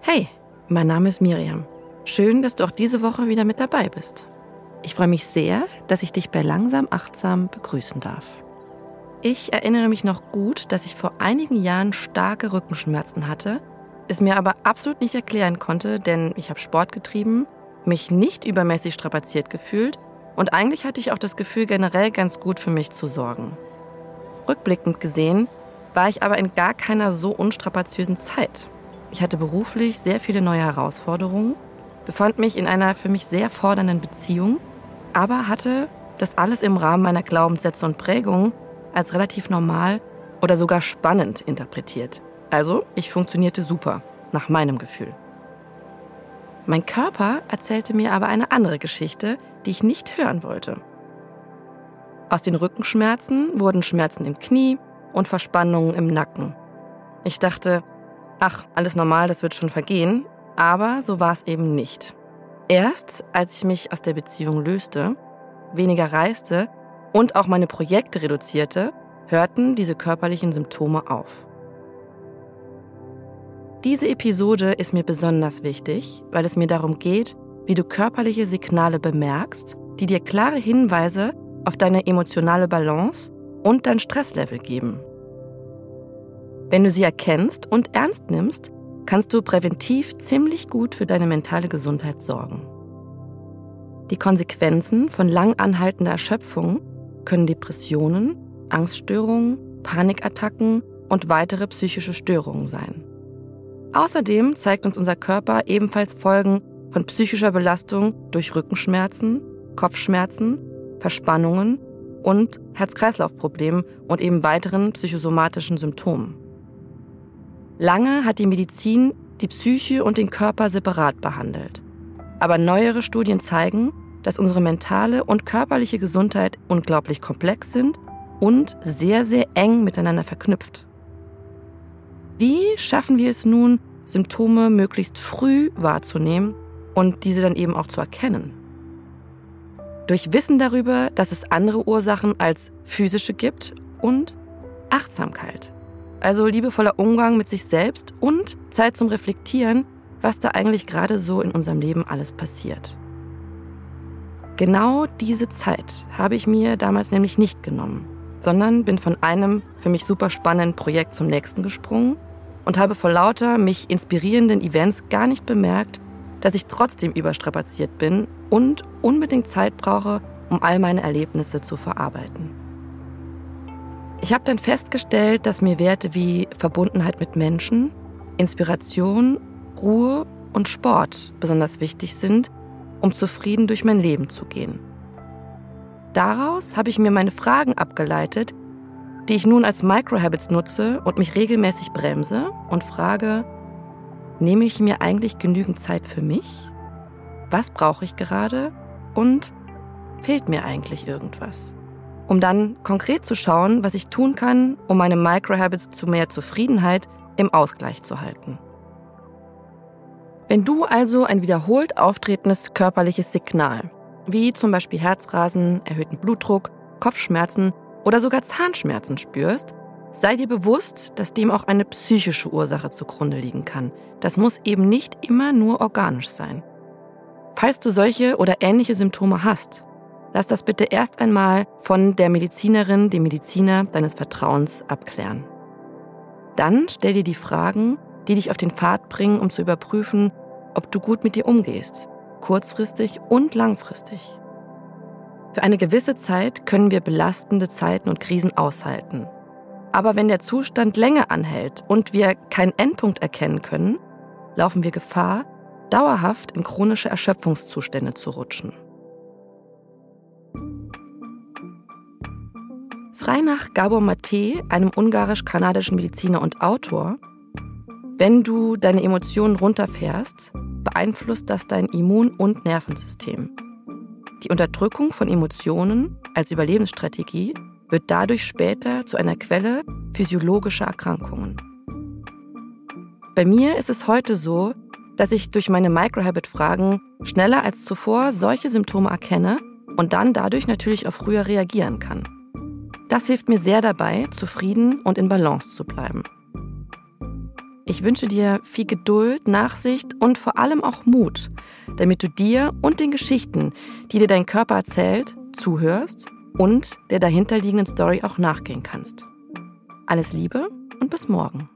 Hey, mein Name ist Miriam. Schön, dass du auch diese Woche wieder mit dabei bist. Ich freue mich sehr, dass ich dich bei Langsam Achtsam begrüßen darf. Ich erinnere mich noch gut, dass ich vor einigen Jahren starke Rückenschmerzen hatte, es mir aber absolut nicht erklären konnte, denn ich habe Sport getrieben, mich nicht übermäßig strapaziert gefühlt und eigentlich hatte ich auch das Gefühl, generell ganz gut für mich zu sorgen. Rückblickend gesehen war ich aber in gar keiner so unstrapaziösen Zeit. Ich hatte beruflich sehr viele neue Herausforderungen, befand mich in einer für mich sehr fordernden Beziehung, aber hatte das alles im Rahmen meiner Glaubenssätze und Prägungen als relativ normal oder sogar spannend interpretiert. Also, ich funktionierte super, nach meinem Gefühl. Mein Körper erzählte mir aber eine andere Geschichte, die ich nicht hören wollte. Aus den Rückenschmerzen wurden Schmerzen im Knie und Verspannungen im Nacken. Ich dachte, ach, alles normal, das wird schon vergehen, aber so war es eben nicht. Erst als ich mich aus der Beziehung löste, weniger reiste und auch meine Projekte reduzierte, hörten diese körperlichen Symptome auf. Diese Episode ist mir besonders wichtig, weil es mir darum geht, wie du körperliche Signale bemerkst, die dir klare Hinweise auf deine emotionale Balance und dein Stresslevel geben. Wenn du sie erkennst und ernst nimmst, kannst du präventiv ziemlich gut für deine mentale Gesundheit sorgen. Die Konsequenzen von lang anhaltender Erschöpfung können Depressionen, Angststörungen, Panikattacken und weitere psychische Störungen sein. Außerdem zeigt uns unser Körper ebenfalls Folgen von psychischer Belastung durch Rückenschmerzen, Kopfschmerzen, Verspannungen und Herz-Kreislauf-Problemen und eben weiteren psychosomatischen Symptomen. Lange hat die Medizin die Psyche und den Körper separat behandelt. Aber neuere Studien zeigen, dass unsere mentale und körperliche Gesundheit unglaublich komplex sind und sehr, sehr eng miteinander verknüpft. Wie schaffen wir es nun, Symptome möglichst früh wahrzunehmen und diese dann eben auch zu erkennen? Durch Wissen darüber, dass es andere Ursachen als physische gibt und Achtsamkeit. Also liebevoller Umgang mit sich selbst und Zeit zum Reflektieren, was da eigentlich gerade so in unserem Leben alles passiert. Genau diese Zeit habe ich mir damals nämlich nicht genommen, sondern bin von einem für mich super spannenden Projekt zum nächsten gesprungen und habe vor lauter mich inspirierenden Events gar nicht bemerkt, dass ich trotzdem überstrapaziert bin und unbedingt Zeit brauche, um all meine Erlebnisse zu verarbeiten. Ich habe dann festgestellt, dass mir Werte wie Verbundenheit mit Menschen, Inspiration, Ruhe und Sport besonders wichtig sind, um zufrieden durch mein Leben zu gehen. Daraus habe ich mir meine Fragen abgeleitet, die ich nun als Microhabits nutze und mich regelmäßig bremse und frage, nehme ich mir eigentlich genügend Zeit für mich? Was brauche ich gerade? Und fehlt mir eigentlich irgendwas? Um dann konkret zu schauen, was ich tun kann, um meine Microhabits zu mehr Zufriedenheit im Ausgleich zu halten. Wenn du also ein wiederholt auftretendes körperliches Signal, wie zum Beispiel Herzrasen, erhöhten Blutdruck, Kopfschmerzen oder sogar Zahnschmerzen spürst, sei dir bewusst, dass dem auch eine psychische Ursache zugrunde liegen kann. Das muss eben nicht immer nur organisch sein. Falls du solche oder ähnliche Symptome hast, lass das bitte erst einmal von der Medizinerin, dem Mediziner deines Vertrauens abklären. Dann stell dir die Fragen, die dich auf den Pfad bringen, um zu überprüfen, ob du gut mit dir umgehst, kurzfristig und langfristig. Für eine gewisse Zeit können wir belastende Zeiten und Krisen aushalten. Aber wenn der Zustand länger anhält und wir keinen Endpunkt erkennen können, laufen wir Gefahr, dauerhaft in chronische Erschöpfungszustände zu rutschen. Frei nach Gabor Mate, einem ungarisch-kanadischen Mediziner und Autor, wenn du deine Emotionen runterfährst, beeinflusst das dein Immun- und Nervensystem. Die Unterdrückung von Emotionen als Überlebensstrategie wird dadurch später zu einer Quelle physiologischer Erkrankungen. Bei mir ist es heute so, dass ich durch meine Microhabit-Fragen schneller als zuvor solche Symptome erkenne und dann dadurch natürlich auch früher reagieren kann. Das hilft mir sehr dabei, zufrieden und in Balance zu bleiben. Ich wünsche dir viel Geduld, Nachsicht und vor allem auch Mut, damit du dir und den Geschichten, die dir dein Körper erzählt, zuhörst und der dahinterliegenden Story auch nachgehen kannst. Alles Liebe und bis morgen.